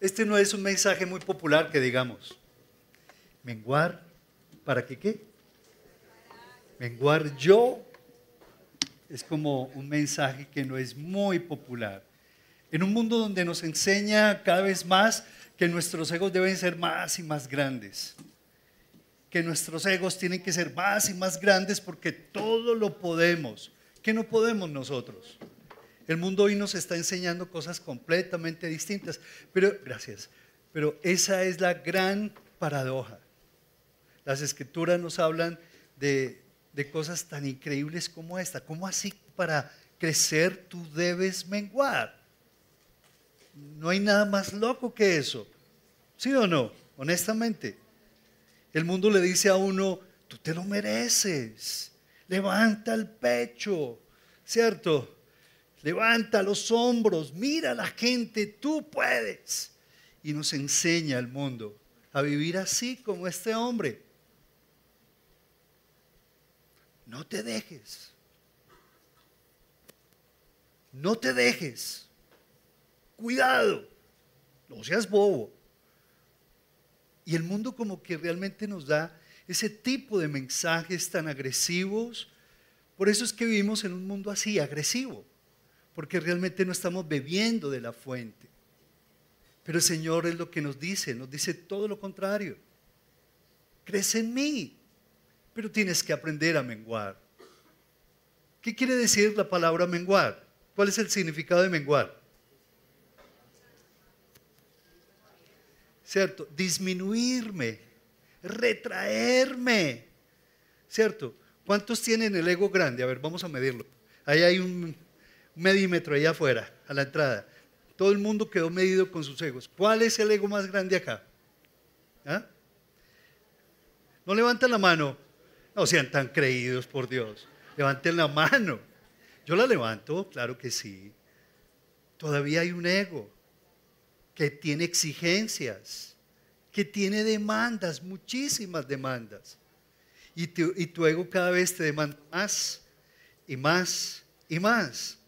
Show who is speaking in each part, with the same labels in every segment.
Speaker 1: este no es un mensaje muy popular que digamos. Menguar, ¿para qué qué? Menguar yo es como un mensaje que no es muy popular. En un mundo donde nos enseña cada vez más que nuestros egos deben ser más y más grandes, que nuestros egos tienen que ser más y más grandes porque todo lo podemos. ¿Qué no podemos nosotros? El mundo hoy nos está enseñando cosas completamente distintas, pero gracias. Pero esa es la gran paradoja. Las escrituras nos hablan de, de cosas tan increíbles como esta. ¿Cómo así para crecer tú debes menguar? No hay nada más loco que eso. ¿Sí o no? Honestamente. El mundo le dice a uno, tú te lo mereces. Levanta el pecho, ¿cierto? Levanta los hombros, mira a la gente, tú puedes. Y nos enseña el mundo a vivir así como este hombre. No te dejes. No te dejes. Cuidado. No seas bobo. Y el mundo como que realmente nos da ese tipo de mensajes tan agresivos. Por eso es que vivimos en un mundo así, agresivo. Porque realmente no estamos bebiendo de la fuente. Pero el Señor es lo que nos dice, nos dice todo lo contrario. Crece en mí, pero tienes que aprender a menguar. ¿Qué quiere decir la palabra menguar? ¿Cuál es el significado de menguar? ¿Cierto? Disminuirme, retraerme. ¿Cierto? ¿Cuántos tienen el ego grande? A ver, vamos a medirlo. Ahí hay un medímetro allá afuera, a la entrada. Todo el mundo quedó medido con sus egos. ¿Cuál es el ego más grande acá? ¿Ah? No levantan la mano. No sean tan creídos, por Dios. Levanten la mano. Yo la levanto, claro que sí. Todavía hay un ego que tiene exigencias, que tiene demandas, muchísimas demandas. Y tu, ego cada vez te demanda más y más y más.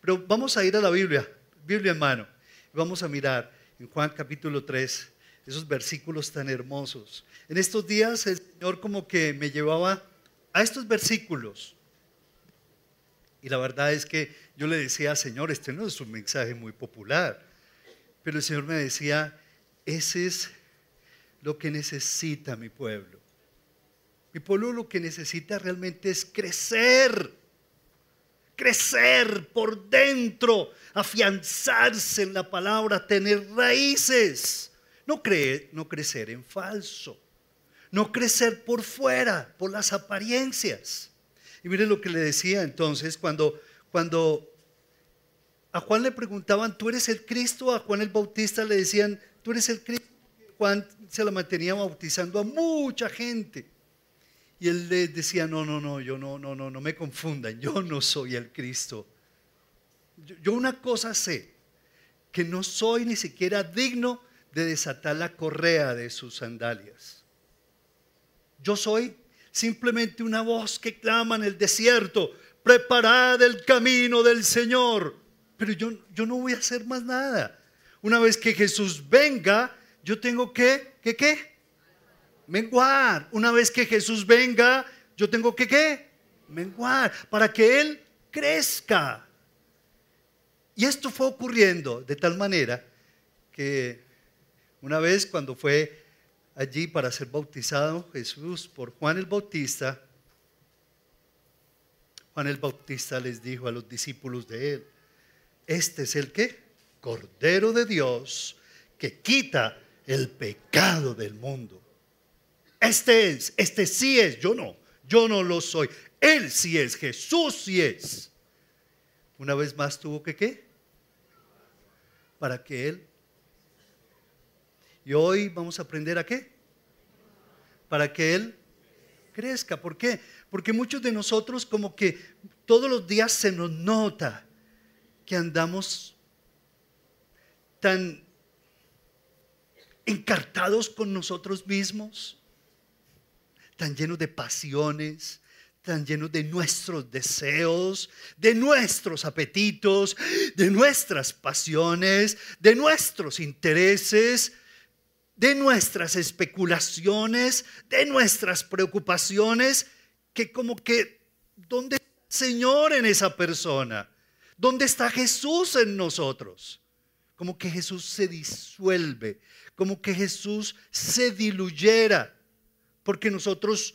Speaker 1: Pero vamos a ir a la Biblia, Biblia en mano. Vamos a mirar en Juan capítulo 3 esos versículos tan hermosos. En estos días el Señor como que me llevaba a estos versículos. Y la verdad es que yo le decía, Señor, este no es un mensaje muy popular. Pero el Señor me decía, ese es lo que necesita mi pueblo. Mi pueblo lo que necesita realmente es crecer. Crecer por dentro, afianzarse en la palabra, tener raíces. No, creer, no crecer en falso. No crecer por fuera, por las apariencias. Y miren lo que le decía entonces cuando, cuando a Juan le preguntaban, ¿tú eres el Cristo? A Juan el Bautista le decían, ¿tú eres el Cristo? Juan se la mantenía bautizando a mucha gente. Y él le decía, no, no, no, yo no, no, no, no me confundan, yo no soy el Cristo. yo una cosa sé, que no soy ni siquiera digno de desatar la correa de sus sandalias. Yo soy simplemente una voz que clama en el desierto, preparad el camino del Señor. Pero yo, yo no voy a hacer más nada. Una vez que Jesús venga, yo tengo que, ¿qué qué? Menguar. Una vez que Jesús venga, yo tengo que qué? Menguar. Para que Él crezca. Y esto fue ocurriendo de tal manera que una vez cuando fue allí para ser bautizado Jesús por Juan el Bautista, Juan el Bautista les dijo a los discípulos de él, este es el que, Cordero de Dios, que quita el pecado del mundo. Este es, este sí es, yo no, yo no lo soy. Él sí es, Jesús sí es. Una vez más tuvo que qué? Para que Él y hoy vamos a aprender a qué? Para que Él crezca. ¿Por qué? Porque muchos de nosotros como que todos los días se nos nota que andamos tan encartados con nosotros mismos, tan llenos de pasiones, están llenos de nuestros deseos, de nuestros apetitos, de nuestras pasiones, de nuestros intereses, de nuestras especulaciones, de nuestras preocupaciones, que como que, ¿dónde está el Señor en esa persona? ¿Dónde está Jesús en nosotros? Como que Jesús se disuelve, como que Jesús se diluyera, porque nosotros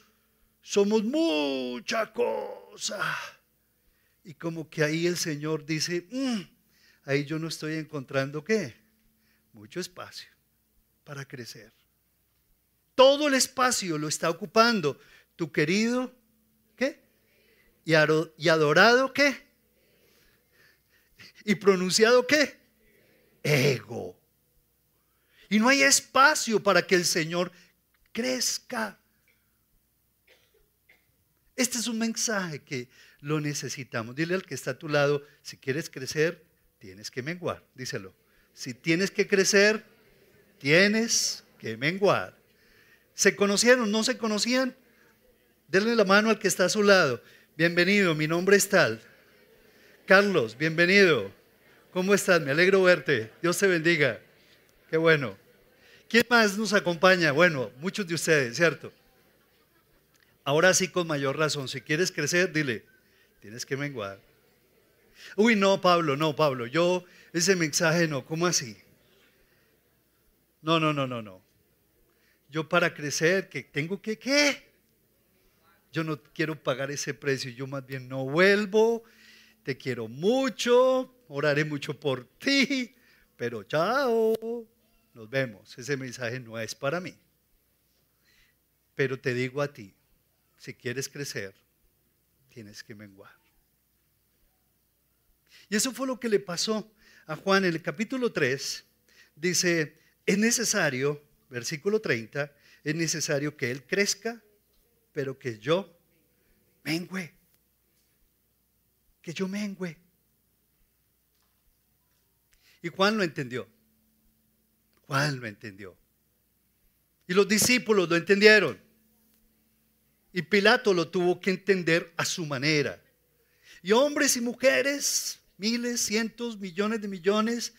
Speaker 1: somos mucha cosa. Y como que ahí el Señor dice, mm, ahí yo no estoy encontrando qué, mucho espacio para crecer. Todo el espacio lo está ocupando tu querido, ¿qué? Y, adorado, ¿qué? Y pronunciado, ¿qué? Ego. Y no hay espacio para que el Señor crezca. Este es un mensaje que lo necesitamos. Dile al que está a tu lado, si quieres crecer, tienes que menguar. Díselo. Si tienes que crecer, tienes que menguar. ¿Se conocieron? ¿No se conocían? Denle la mano al que está a su lado. Bienvenido, mi nombre es tal. Carlos, bienvenido. ¿Cómo estás? Me alegro verte. Dios te bendiga. Qué bueno. ¿Quién más nos acompaña? Bueno, muchos de ustedes, ¿cierto? Ahora sí, con mayor razón, si quieres crecer, dile, tienes que menguar. Uy, no, Pablo, no, Pablo, yo ese mensaje no, ¿cómo así? No, no, no, no, no. Yo para crecer, que tengo que, ¿qué? Yo no quiero pagar ese precio, yo más bien no vuelvo, te quiero mucho, oraré mucho por ti, pero chao, nos vemos. Ese mensaje no es para mí. Pero te digo a ti, si quieres crecer, tienes que menguar. Y eso fue lo que le pasó a Juan en el capítulo 3. Dice, es necesario, versículo 30, es necesario que Él crezca, pero que yo mengüe. Que yo mengüe. Y Juan lo entendió. Juan lo entendió. Y los discípulos lo entendieron. Y Pilato lo tuvo que entender a su manera. Y hombres y mujeres, miles, cientos, millones de millones,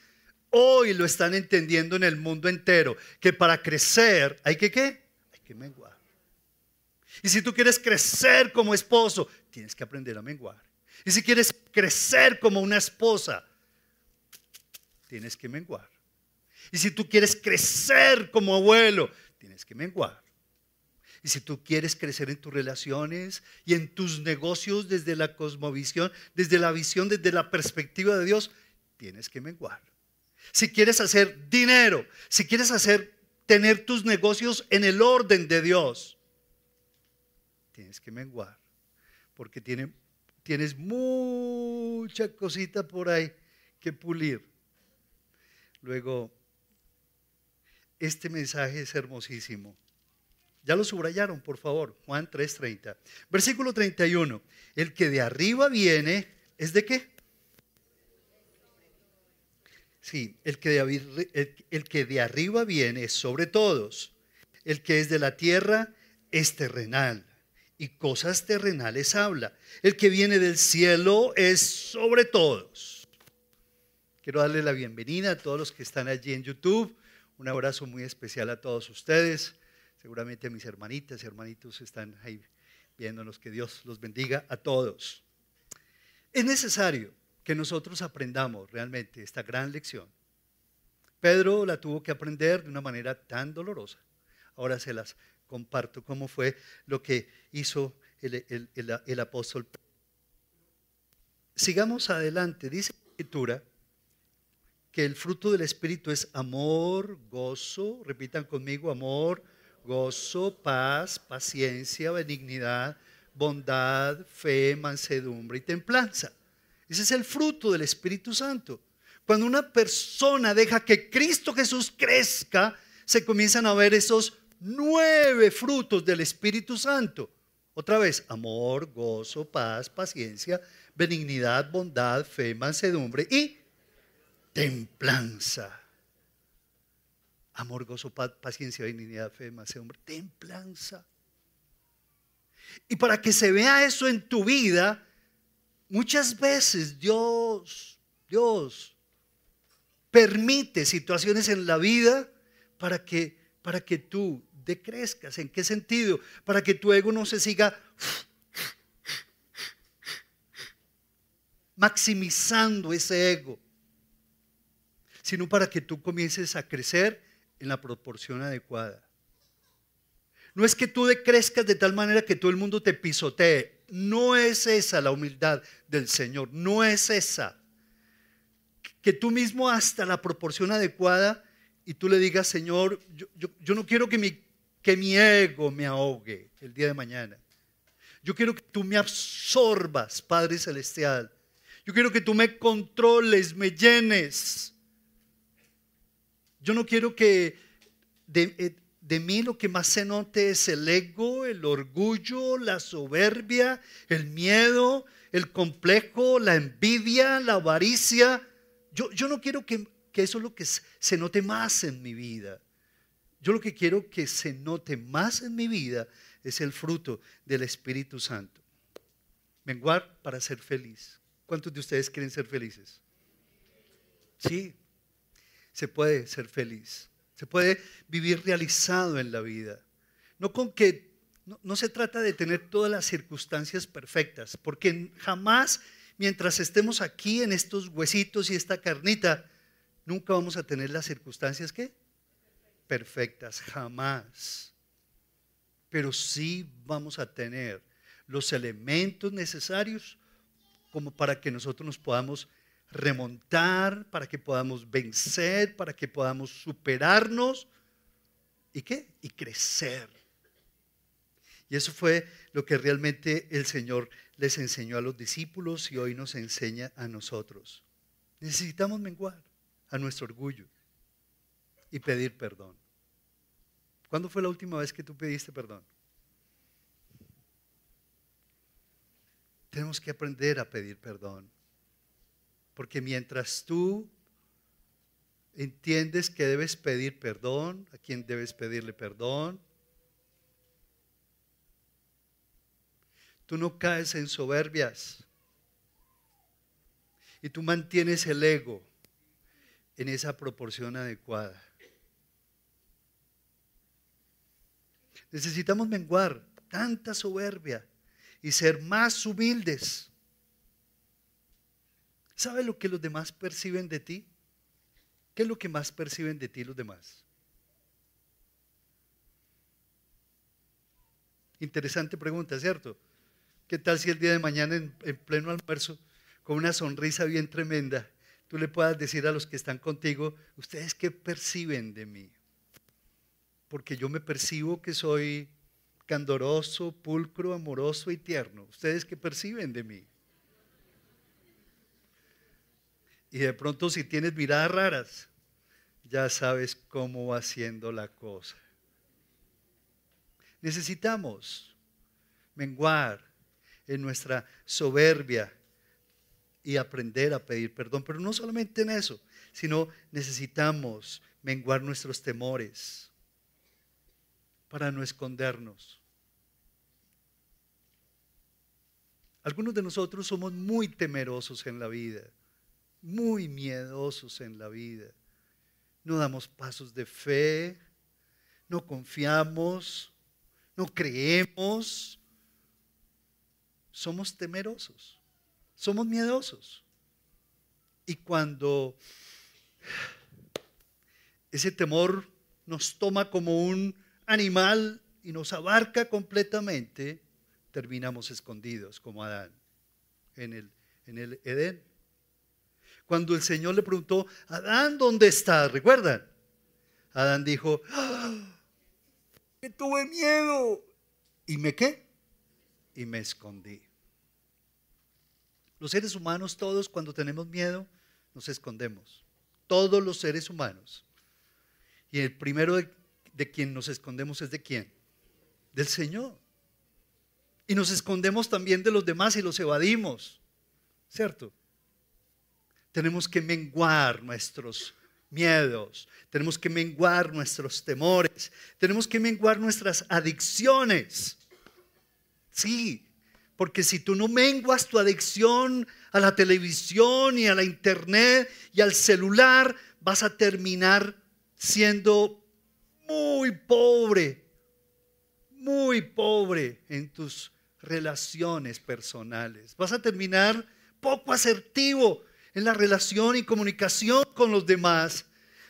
Speaker 1: hoy lo están entendiendo en el mundo entero, que para crecer hay que qué? Hay que menguar. Y si tú quieres crecer como esposo, tienes que aprender a menguar. Y si quieres crecer como una esposa, tienes que menguar. Y si tú quieres crecer como abuelo, tienes que menguar. Y si tú quieres crecer en tus relaciones y en tus negocios desde la cosmovisión, desde la visión, desde la perspectiva de Dios, tienes que menguar si quieres hacer dinero, si quieres hacer tener tus negocios en el orden de Dios, tienes que menguar, porque tienes mucha cosita por ahí que pulir. Luego, este mensaje es hermosísimo. Ya lo subrayaron, por favor, Juan 3:30. Versículo 31. El que de arriba viene, ¿es de qué? Sí, el que, de, arriba viene es sobre todos. El que es de la tierra es terrenal y cosas terrenales habla. El que viene del cielo es sobre todos. Quiero darle la bienvenida a todos los que están allí en YouTube. Un abrazo muy especial a todos ustedes. Seguramente mis hermanitas y hermanitos están ahí viéndonos. Que Dios los bendiga a todos. Es necesario que nosotros aprendamos realmente esta gran lección. Pedro la tuvo que aprender de una manera tan dolorosa. Ahora se las comparto cómo fue lo que hizo el, el apóstol. Sigamos adelante. Dice la escritura que el fruto del Espíritu es amor, gozo, repitan conmigo, amor, gozo, paz, paciencia, benignidad, bondad, fe, mansedumbre y templanza. Ese es el fruto del Espíritu Santo. Cuando una persona deja que Cristo Jesús crezca, se comienzan a ver esos nueve frutos del Espíritu Santo. Otra vez, amor, gozo, paz, paciencia, benignidad, bondad, fe, mansedumbre y templanza. Amor, gozo, paciencia, benignidad, fe, mansedumbre, templanza. Y para que se vea eso en tu vida, muchas veces Dios, Dios permite situaciones en la vida para que, para que tú decrezcas. ¿En qué sentido? Para que tu ego no se siga maximizando ese ego, sino para que tú comiences a crecer en la proporción adecuada. No es que tú decrezcas de tal manera que todo el mundo te pisotee. No es esa la humildad del Señor. No es esa. Que tú mismo hasta la proporción adecuada y tú le digas, Señor, yo, no quiero que mi, que mi ego me ahogue el día de mañana. Yo quiero que tú me absorbas, Padre Celestial. Yo quiero que tú me controles, me llenes. Yo no quiero que de, eh, de mí lo que más se note es el ego, el orgullo, la soberbia, el miedo, el complejo, la envidia, la avaricia. Yo, yo no quiero que, que eso es lo que se note más en mi vida. Yo lo que quiero que se note más en mi vida es el fruto del Espíritu Santo. Menguar para ser feliz. ¿Cuántos de ustedes quieren ser felices? Sí, se puede ser feliz. Se puede vivir realizado en la vida. No con que no, se trata de tener todas las circunstancias perfectas, porque jamás, mientras estemos aquí en estos huesitos y esta carnita, nunca vamos a tener las circunstancias que perfectas, jamás. Pero sí vamos a tener los elementos necesarios como para que nosotros nos podamos remontar, para que podamos vencer, para que podamos superarnos. ¿Y qué? Y crecer. Y eso fue lo que realmente el Señor les enseñó a los discípulos y hoy nos enseña a nosotros. Necesitamos menguar a nuestro orgullo y pedir perdón. ¿Cuándo fue la última vez que tú pediste perdón? Tenemos que aprender a pedir perdón. Porque mientras tú entiendes que debes pedir perdón, a quien debes pedirle perdón, tú no caes en soberbias y tú mantienes el ego en esa proporción adecuada. Necesitamos menguar tanta soberbia y ser más humildes ¿Sabes lo que los demás perciben de ti? ¿Qué es lo que más perciben de ti los demás? Interesante pregunta, ¿cierto? ¿Qué tal si el día de mañana en, pleno almuerzo, con una sonrisa bien tremenda, tú le puedas decir a los que están contigo, ¿ustedes qué perciben de mí? Porque yo me percibo que soy candoroso, pulcro, amoroso y tierno. ¿Ustedes qué perciben de mí? Y de pronto si tienes miradas raras, ya sabes cómo va siendo la cosa. Necesitamos menguar en nuestra soberbia y aprender a pedir perdón. Pero no solamente en eso, sino necesitamos menguar nuestros temores para no escondernos. Algunos de nosotros somos muy temerosos en la vida muy miedosos en la vida. No damos pasos de fe, no confiamos, no creemos. Somos temerosos, somos miedosos. Y cuando ese temor nos toma como un animal y nos abarca completamente, terminamos escondidos como Adán en el, en el Edén. Cuando el Señor le preguntó, Adán, ¿dónde estás? ¿Recuerdan? Adán dijo, ¡Ah! que tuve miedo. ¿Y me qué? Y me escondí. Los seres humanos, todos cuando tenemos miedo, nos escondemos. Todos los seres humanos. Y el primero de, de quien nos escondemos es de quién? Del Señor. Y nos escondemos también de los demás y los evadimos. ¿Cierto? Tenemos que menguar nuestros miedos, tenemos que menguar nuestros temores, tenemos que menguar nuestras adicciones. Sí, porque si tú no menguas tu adicción a la televisión y a la internet y al celular, vas a terminar siendo muy pobre, muy pobre en tus relaciones personales. Vas a terminar poco asertivo en la relación y comunicación con los demás.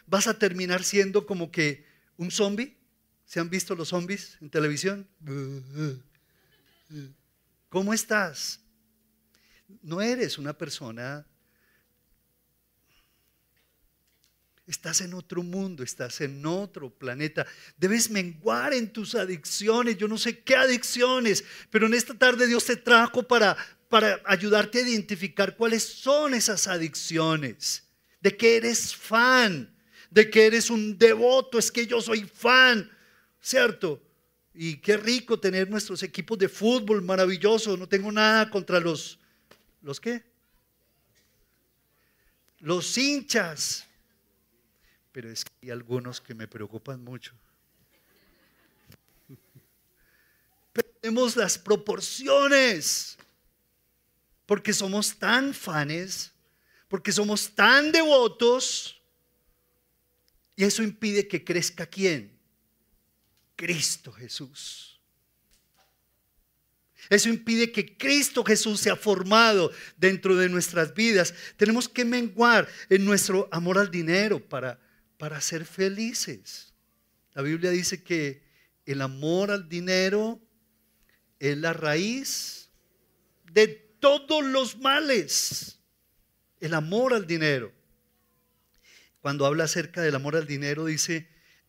Speaker 1: Vas a terminar siendo como que un zombie. ¿Se han visto los zombies en televisión? ¿Cómo estás? No eres una persona Estás en otro mundo, estás en otro planeta. Debes menguar en tus adicciones. Yo no sé qué adicciones, pero en esta tarde Dios te trajo para, para ayudarte a identificar cuáles son esas adicciones. De que eres fan, de que eres un devoto. Es que yo soy fan, ¿cierto? Y qué rico tener nuestros equipos de fútbol, maravilloso. No tengo nada contra los, ¿los qué? Los hinchas pero es que hay algunos que me preocupan mucho. Perdemos las proporciones, porque somos tan fanes, porque somos tan devotos, y eso impide que crezca quién? Cristo Jesús. Eso impide que Cristo Jesús sea formado dentro de nuestras vidas. Tenemos que menguar en nuestro amor al dinero para para ser felices. La Biblia dice que el amor al dinero es la raíz de todos los males. El amor al dinero. Cuando habla acerca del amor al dinero dice,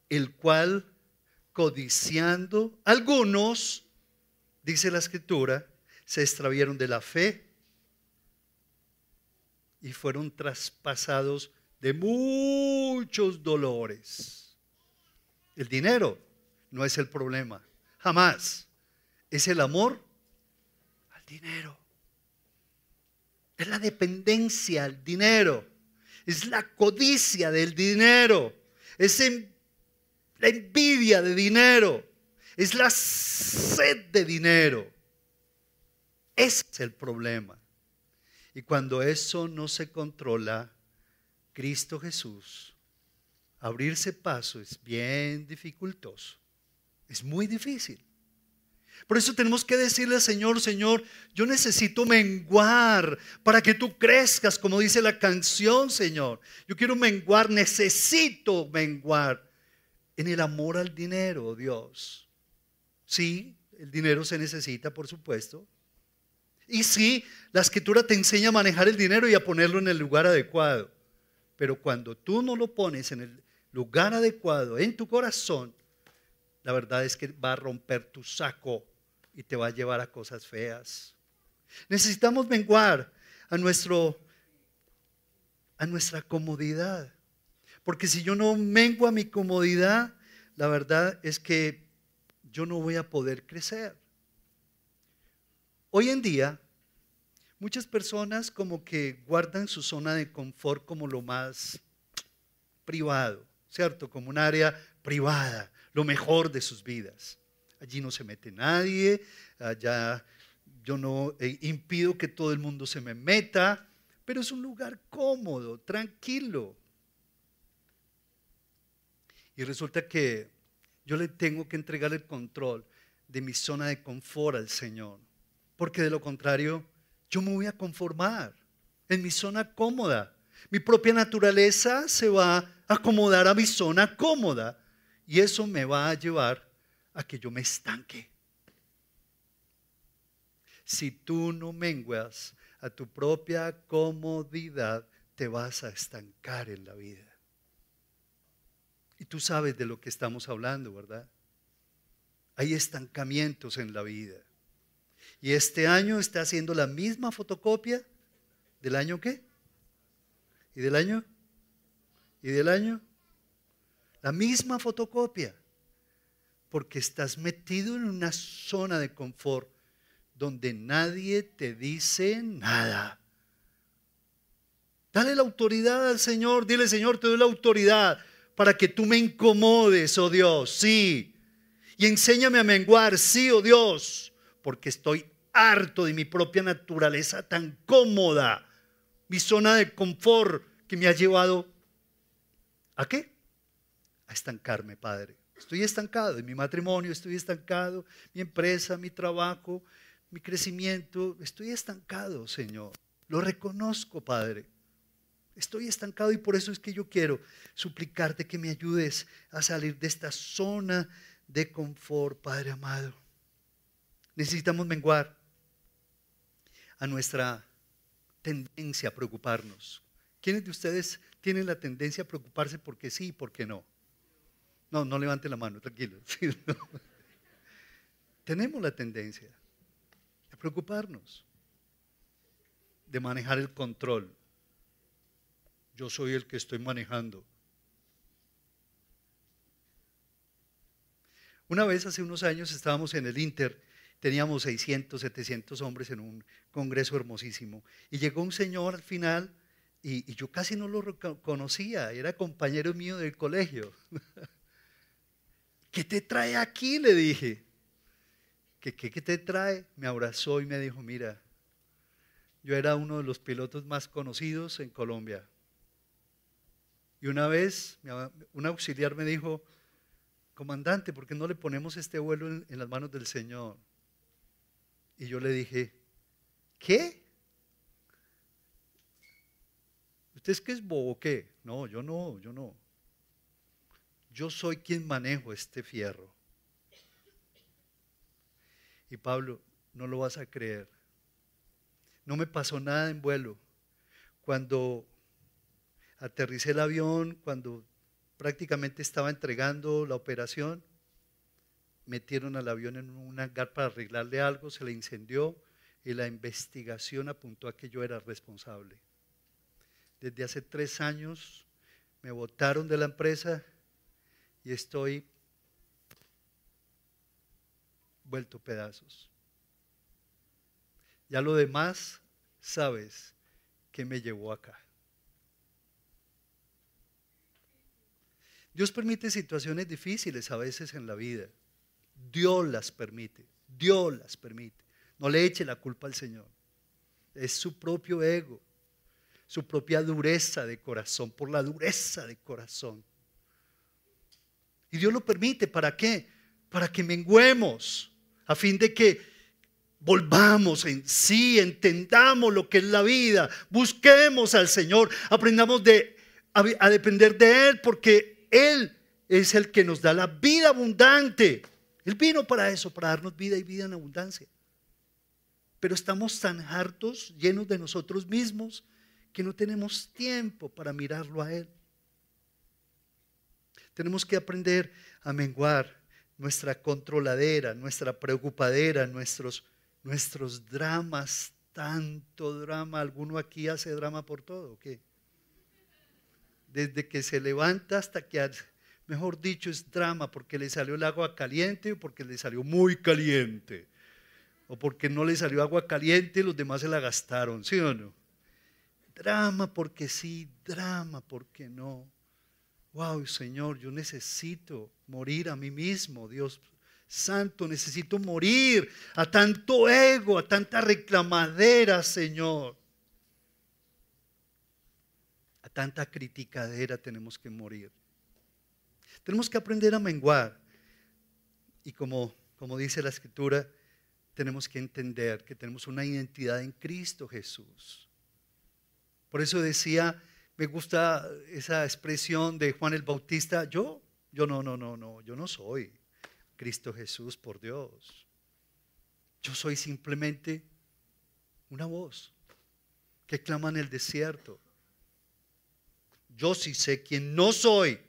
Speaker 1: el cual codiciando algunos, dice la escritura, se extravieron de la fe y fueron traspasados de muchos dolores. El dinero no es el problema, jamás. Es el amor al dinero. Es la dependencia al dinero. Es la codicia del dinero. Es la envidia de dinero. Es la sed de dinero. Ese es el problema. Y cuando eso no se controla, Cristo Jesús, abrirse paso es bien dificultoso. Es muy difícil. Por eso tenemos que decirle Señor, Señor, yo necesito menguar para que tú crezcas, como dice la canción, Señor. Yo quiero menguar, necesito menguar en el amor al dinero, Dios. Sí, el dinero se necesita, por supuesto. Y sí, la escritura te enseña a manejar el dinero y a ponerlo en el lugar adecuado. Pero cuando tú no lo pones en el lugar adecuado, en tu corazón, la verdad es que va a romper tu saco y te va a llevar a cosas feas. Necesitamos menguar a, nuestro, a nuestra comodidad. Porque si yo no mengo a mi comodidad, la verdad es que yo no voy a poder crecer. Hoy en día Muchas personas como que guardan su zona de confort como lo más privado, ¿cierto? Como un área privada, lo mejor de sus vidas. Allí no se mete nadie, allá yo no eh, impido que todo el mundo se me meta, pero es un lugar cómodo, tranquilo. Y resulta que yo le tengo que entregar el control de mi zona de confort al Señor, porque de lo contrario yo me voy a conformar en mi zona cómoda. Mi propia naturaleza se va a acomodar a mi zona cómoda y eso me va a llevar a que yo me estanque. Si tú no menguas a tu propia comodidad, te vas a estancar en la vida. Y tú sabes de lo que estamos hablando, ¿verdad? Hay estancamientos en la vida. Y este año está haciendo la misma fotocopia del año qué? ¿Y del año? ¿Y del año? La misma fotocopia. Porque estás metido en una zona de confort donde nadie te dice nada. Dale la autoridad al Señor. Dile, Señor, te doy la autoridad para que tú me incomodes, oh Dios. Sí. Y enséñame a menguar, sí, oh Dios porque estoy harto de mi propia naturaleza tan cómoda, mi zona de confort que me ha llevado a qué? A estancarme, Padre. Estoy estancado en mi matrimonio, estoy estancado, mi empresa, mi trabajo, mi crecimiento, estoy estancado, Señor. Lo reconozco, Padre. Estoy estancado y por eso es que yo quiero suplicarte que me ayudes a salir de esta zona de confort, Padre amado. Necesitamos menguar a nuestra tendencia a preocuparnos. ¿Quiénes de ustedes tienen la tendencia a preocuparse porque sí y porque no? No, no levante la mano, tranquilo. Tenemos la tendencia a preocuparnos, de manejar el control. Yo soy el que estoy manejando. Una vez hace unos años estábamos en el Inter, teníamos 600, 700 hombres en un congreso hermosísimo, y llegó un señor al final, y, y yo casi no lo conocía, era compañero mío del colegio. ¿Qué te trae aquí? Le dije. ¿Qué, qué, te trae? Me abrazó y me dijo, mira, yo era uno de los pilotos más conocidos en Colombia. Y una vez un auxiliar me dijo, comandante, ¿por qué no le ponemos este vuelo en, en las manos del Señor? Y yo le dije, ¿qué? ¿Usted es que es bobo qué? No, yo no, yo no yo soy quien manejo este fierro. Y Pablo, no lo vas a creer. No me pasó nada en vuelo. Cuando aterricé el avión, cuando prácticamente estaba entregando la operación, metieron al avión en un hangar para arreglarle algo, se le incendió y la investigación apuntó a que yo era responsable. Desde hace tres años me votaron de la empresa y estoy vuelto pedazos. Ya lo demás, sabes que me llevó acá. Dios permite situaciones difíciles a veces en la vida. Dios las permite. Dios las permite. No le eche la culpa al Señor. Es su propio ego, su propia dureza de corazón, por la dureza de corazón y Dios lo permite, ¿para qué? Para que menguemos, a fin de que volvamos en sí, entendamos lo que es la vida, busquemos al Señor, aprendamos a, a depender de Él, porque Él es el que nos da la vida abundante. Él vino para eso, para darnos vida y vida en abundancia. Pero estamos tan hartos, llenos de nosotros mismos, que no tenemos tiempo para mirarlo a Él. Tenemos que aprender a menguar nuestra controladera, nuestra preocupadera, nuestros, nuestros dramas, tanto drama. ¿Alguno aquí hace drama por todo? ¿Qué? Desde que se levanta hasta que, mejor dicho, es drama porque le salió el agua caliente o porque le salió muy caliente. O porque no le salió agua caliente y los demás se la gastaron, ¿sí o no? Drama porque sí, drama porque no wow, Señor, yo necesito morir a mí mismo, Dios Santo, necesito morir a tanto ego, a tanta reclamadera, Señor. A tanta criticadera tenemos que morir. Tenemos que aprender a menguar. Y como, como dice la escritura, tenemos que entender que tenemos una identidad en Cristo Jesús. Por eso decía me gusta esa expresión de Juan el Bautista. Yo, yo no, no, no, no, yo no soy Cristo Jesús, por Dios. Yo soy simplemente una voz que clama en el desierto. Yo sí sé quién no soy,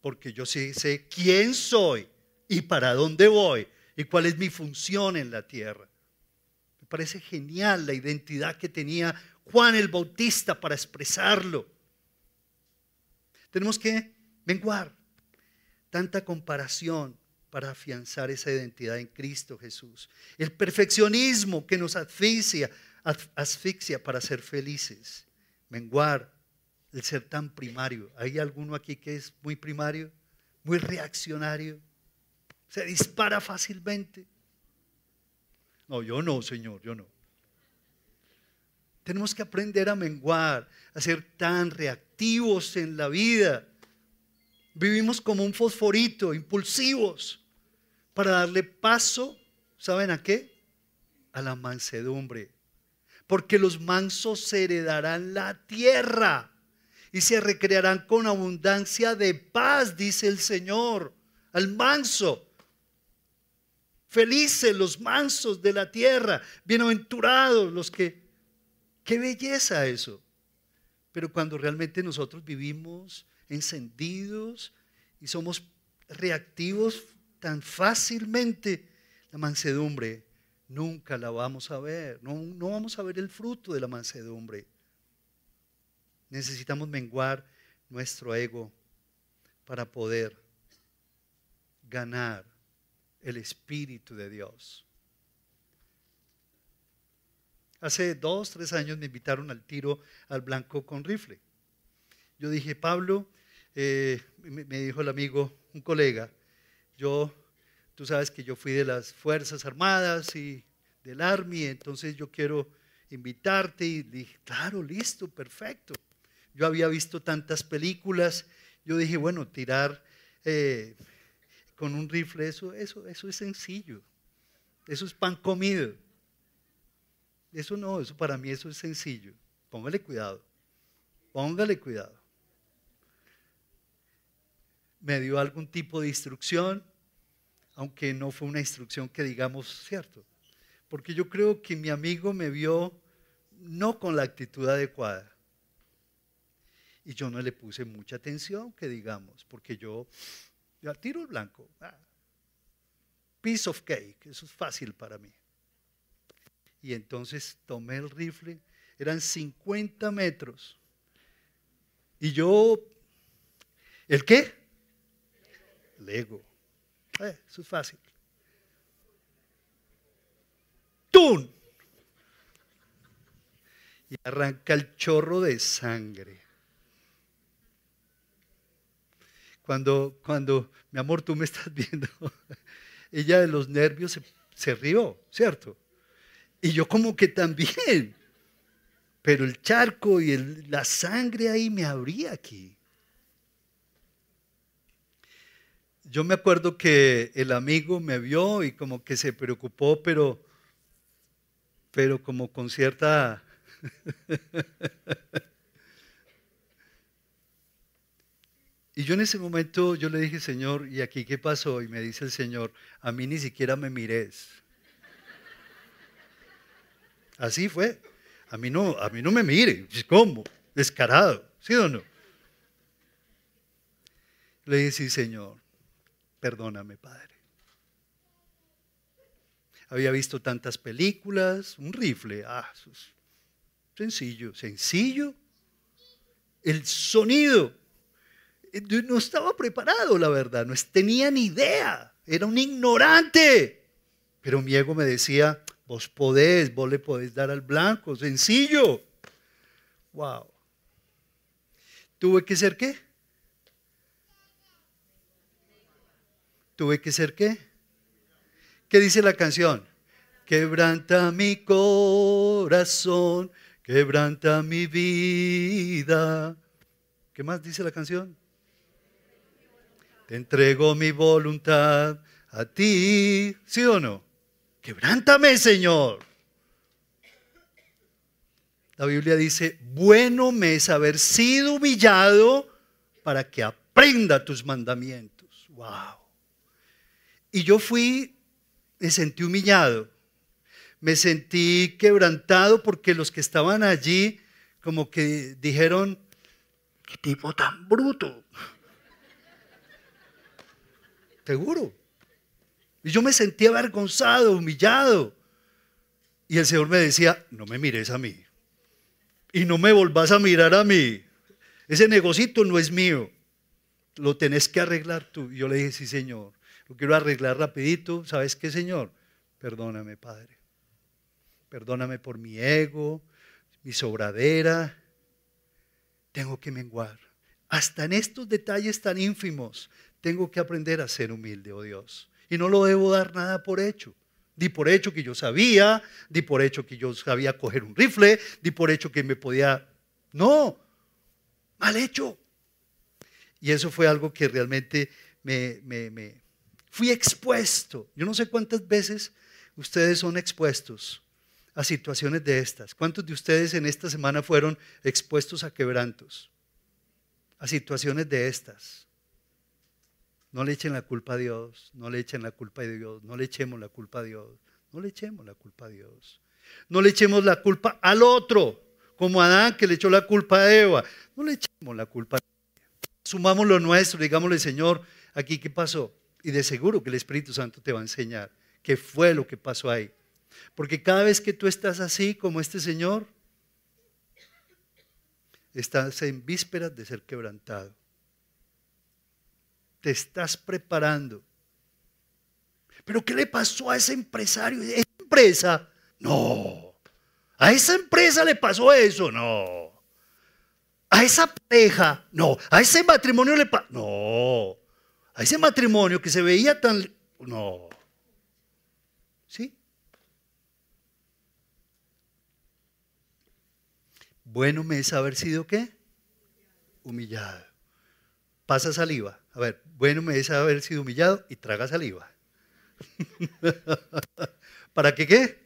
Speaker 1: porque yo sí sé quién soy y para dónde voy y cuál es mi función en la tierra. Me parece genial la identidad que tenía Juan el Bautista para expresarlo. Tenemos que menguar tanta comparación para afianzar esa identidad en Cristo Jesús. El perfeccionismo que nos asfixia, asfixia para ser felices. Menguar el ser tan primario. ¿Hay alguno aquí que es muy primario? Muy reaccionario. Se dispara fácilmente. No, yo no, Señor, yo no. Tenemos que aprender a menguar, a ser tan reactivos en la vida. Vivimos como un fosforito, impulsivos, para darle paso, ¿saben a qué? A la mansedumbre. Porque los mansos heredarán la tierra y se recrearán con abundancia de paz, dice el Señor, al manso. Felices los mansos de la tierra, bienaventurados los que... Qué belleza eso. Pero cuando realmente nosotros vivimos encendidos y somos reactivos tan fácilmente, la mansedumbre nunca la vamos a ver. No, no vamos a ver el fruto de la mansedumbre. Necesitamos menguar nuestro ego para poder ganar el Espíritu de Dios. Hace dos, tres años me invitaron al tiro al blanco con rifle. Yo dije, Pablo, eh, me, dijo el amigo, un colega, yo, tú sabes que yo fui de las Fuerzas Armadas y del Army, entonces yo quiero invitarte. Y dije, claro, listo, perfecto. Yo había visto tantas películas, yo dije, bueno, tirar eh, con un rifle, eso, eso, eso es sencillo, eso es pan comido. Eso no, eso para mí eso es sencillo. Póngale cuidado, póngale cuidado. Me dio algún tipo de instrucción, aunque no fue una instrucción que digamos cierto, porque yo creo que mi amigo me vio no con la actitud adecuada. Y yo no le puse mucha atención, que digamos, porque yo, yo tiro el blanco. Ah, piece of cake, eso es fácil para mí. Y entonces tomé el rifle, eran 50 metros. Y yo, ¿el qué? Lego. Eh, eso es fácil. ¡Tun! Y arranca el chorro de sangre. Cuando, cuando, mi amor, tú me estás viendo, ella de los nervios se, se rió, ¿cierto? Y yo como que también. Pero el charco y la sangre ahí me abría aquí. Yo me acuerdo que el amigo me vio y como que se preocupó, pero, pero como con cierta... y yo en ese momento, yo le dije, Señor, ¿y aquí qué pasó? Y me dice el Señor, a mí ni siquiera me mires. Así fue. A mí no, a mí no me mire. ¿Cómo? Descarado. ¿Sí o no? Le dije, sí, Señor, perdóname, Padre. Había visto tantas películas, un rifle, ah, sencillo, sencillo. El sonido, eh, no estaba preparado, la verdad, no tenía ni idea, era un ignorante. Pero mi ego me decía, Vos podés, vos le podés dar al blanco, sencillo. Wow. ¿Tuve que ser qué? ¿Tuve que ser qué? ¿Qué dice la canción? Quebranta mi corazón, quebranta mi vida. ¿Qué más dice la canción? Te entrego mi voluntad a ti, ¿sí o no? Quebrántame, Señor. La Biblia dice, bueno me es haber sido humillado para que aprenda tus mandamientos. Wow. Y yo fui, me sentí humillado, me sentí quebrantado porque los que estaban allí como que dijeron, qué tipo tan bruto. Seguro. Y yo me sentía avergonzado, humillado. Y el Señor me decía, no me mires a mí. Y no me volvás a mirar a mí. Ese negocito no es mío. Lo tenés que arreglar tú. Y yo le dije, sí, Señor. Lo quiero arreglar rapidito. ¿Sabes qué, Señor? Perdóname, Padre. Perdóname por mi ego, mi sobradera. Tengo que menguar. Hasta en estos detalles tan ínfimos, tengo que aprender a ser humilde, oh Dios y no lo debo dar nada por hecho. Di por hecho que yo sabía, di por hecho que yo sabía coger un rifle, di por hecho que me podía... No, mal hecho. Y eso fue algo que realmente me, me, fui expuesto. Yo no sé cuántas veces ustedes son expuestos a situaciones de estas. ¿Cuántos de ustedes en esta semana fueron expuestos a quebrantos? A situaciones de estas. No le echen la culpa a Dios, no le echen la culpa a Dios, no le echemos la culpa a Dios, no le echemos la culpa a Dios. No le echemos la culpa al otro, como Adán que le echó la culpa a Eva. No le echemos la culpa a Sumamos lo nuestro, digámosle, Señor, aquí qué pasó. Y de seguro que el Espíritu Santo te va a enseñar qué fue lo que pasó ahí. Porque cada vez que tú estás así como este Señor, estás en vísperas de ser quebrantado te estás preparando. Pero ¿qué le pasó a ese empresario? ¿Esa empresa? No. A esa empresa le pasó eso, no. A esa pareja, no. A ese matrimonio le pasó, no. A ese matrimonio que se veía tan, no. ¿Sí? Bueno me es haber sido qué? Humillado. Pasa saliva. A ver, bueno me es haber sido humillado y traga saliva. ¿Para qué qué?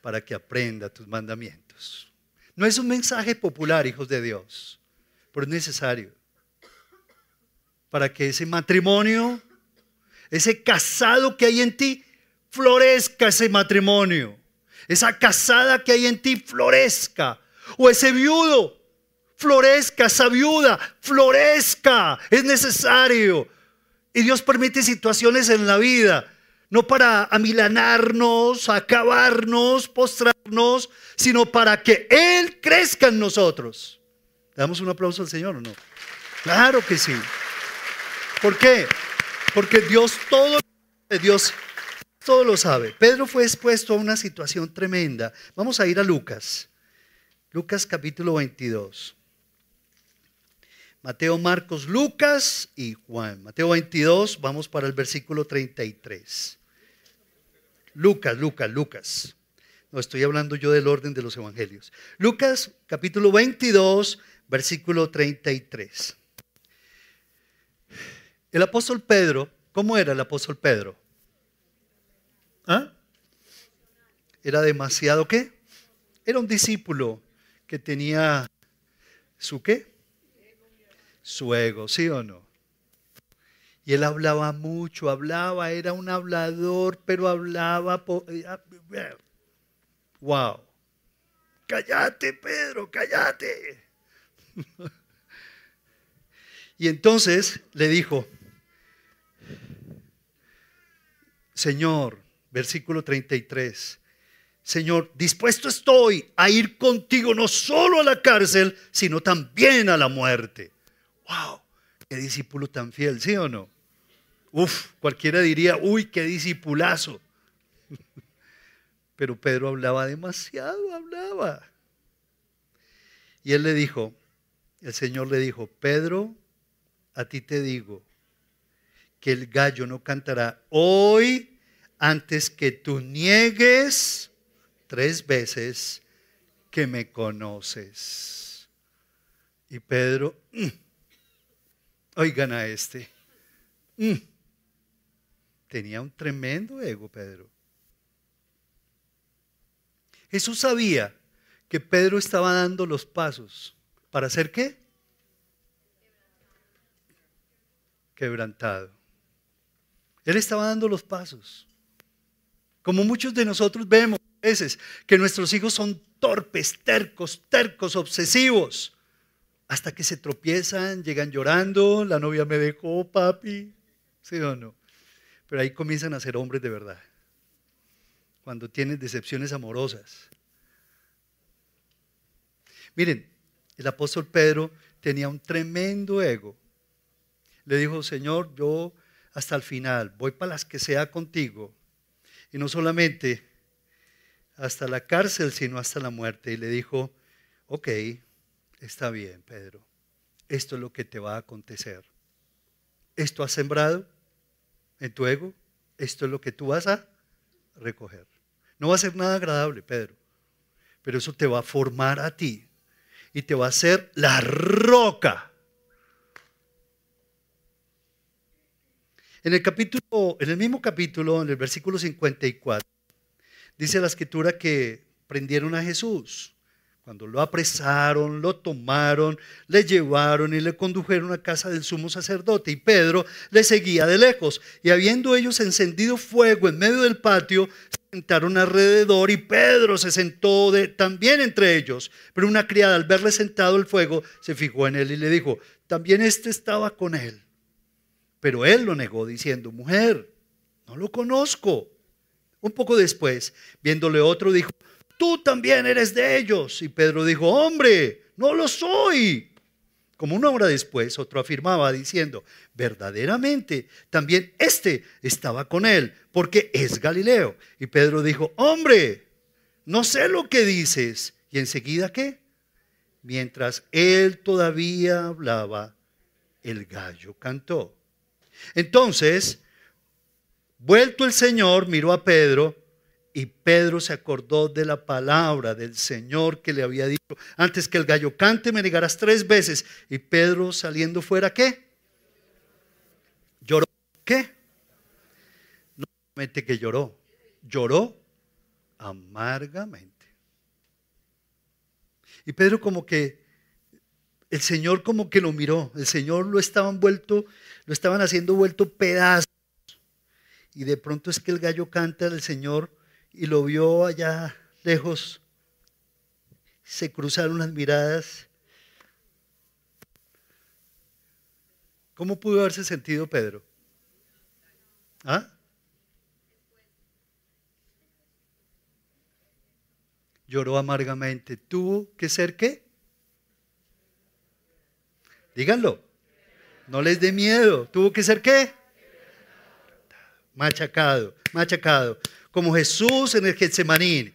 Speaker 1: Para que aprenda tus mandamientos. No es un mensaje popular, hijos de Dios, pero es necesario. Para que ese matrimonio, ese casado que hay en ti, florezca ese matrimonio. Esa casada que hay en ti, florezca. O ese viudo florezca, esa viuda, florezca, es necesario. Y Dios permite situaciones en la vida, no para amilanarnos, acabarnos, postrarnos, sino para que Él crezca en nosotros. damos un aplauso al Señor o no? Claro que sí. ¿Por qué? Porque Dios todo, Dios todo lo sabe. Pedro fue expuesto a una situación tremenda. Vamos a ir a Lucas. Lucas capítulo 22. Mateo, Marcos, Lucas y Juan. Mateo 22, vamos para el versículo 33. Lucas, Lucas, Lucas. No estoy hablando yo del orden de los evangelios. Lucas capítulo 22, versículo 33. El apóstol Pedro, ¿cómo era el apóstol Pedro? ¿Ah? Era demasiado qué? Era un discípulo que tenía su qué? Su ego, ¿sí o no? Y él hablaba mucho, hablaba, era un hablador, pero hablaba... Eh, ah, ¡Wow! Cállate, Pedro, cállate. y entonces le dijo, Señor, versículo 33, Señor, dispuesto estoy a ir contigo no solo a la cárcel, sino también a la muerte. ¡Wow! ¡Qué discípulo tan fiel! ¿Sí o no? Uf, cualquiera diría, uy, qué discipulazo. Pero Pedro hablaba demasiado, hablaba. Y él le dijo, el Señor le dijo, Pedro, a ti te digo que el gallo no cantará hoy antes que tú niegues tres veces que me conoces. Y Pedro, Oigan a este. Mm. Tenía un tremendo ego, Pedro. Jesús sabía que Pedro estaba dando los pasos. ¿Para hacer qué? Quebrantado. Él estaba dando los pasos. Como muchos de nosotros vemos a veces que nuestros hijos son torpes, tercos, tercos, obsesivos hasta que se tropiezan, llegan llorando, la novia me dejó, papi, ¿sí o no? Pero ahí comienzan a ser hombres de verdad, cuando tienen decepciones amorosas. Miren, el apóstol Pedro tenía un tremendo ego. Le dijo, Señor, yo hasta el final voy para las que sea contigo. Y no solamente hasta la cárcel, sino hasta la muerte. Y le dijo, ok, Está bien, Pedro. Esto es lo que te va a acontecer. Esto has sembrado en tu ego. Esto es lo que tú vas a recoger. No va a ser nada agradable, Pedro, pero eso te va a formar a ti y te va a hacer la roca. En el capítulo, en el mismo capítulo, en el versículo 54, dice la escritura que prendieron a Jesús. Cuando lo apresaron, lo tomaron, le llevaron y le condujeron a casa del sumo sacerdote. Y Pedro le seguía de lejos. Y habiendo ellos encendido fuego en medio del patio, se sentaron alrededor y Pedro se sentó también entre ellos. Pero una criada al verle sentado el fuego se fijó en él y le dijo, también este estaba con él. Pero él lo negó diciendo, mujer, no lo conozco. Un poco después, viéndole otro, dijo, tú también eres de ellos. Y Pedro dijo, hombre, no lo soy. Como una hora después, otro afirmaba diciendo, verdaderamente, también este estaba con él, porque es Galileo. Y Pedro dijo, hombre, no sé lo que dices. Y enseguida, ¿qué? Mientras él todavía hablaba, el gallo cantó. Entonces, vuelto el Señor, miró a Pedro y Pedro se acordó de la palabra del Señor que le había dicho, antes que el gallo cante me negarás tres veces. Y Pedro saliendo fuera, ¿qué? Lloró. ¿Qué? No solamente que lloró, lloró amargamente. Y Pedro como que, el Señor como que lo miró, el Señor lo estaban vuelto, lo estaban haciendo vuelto pedazos. Y de pronto es que el gallo canta, el Señor y lo vio allá lejos. Se cruzaron las miradas. ¿Cómo pudo haberse sentido Pedro? ¿Ah? Lloró amargamente. ¿Tuvo que ser qué? Díganlo. No les dé miedo. ¿Tuvo que ser qué? Machacado, machacado como Jesús en el Getsemaní.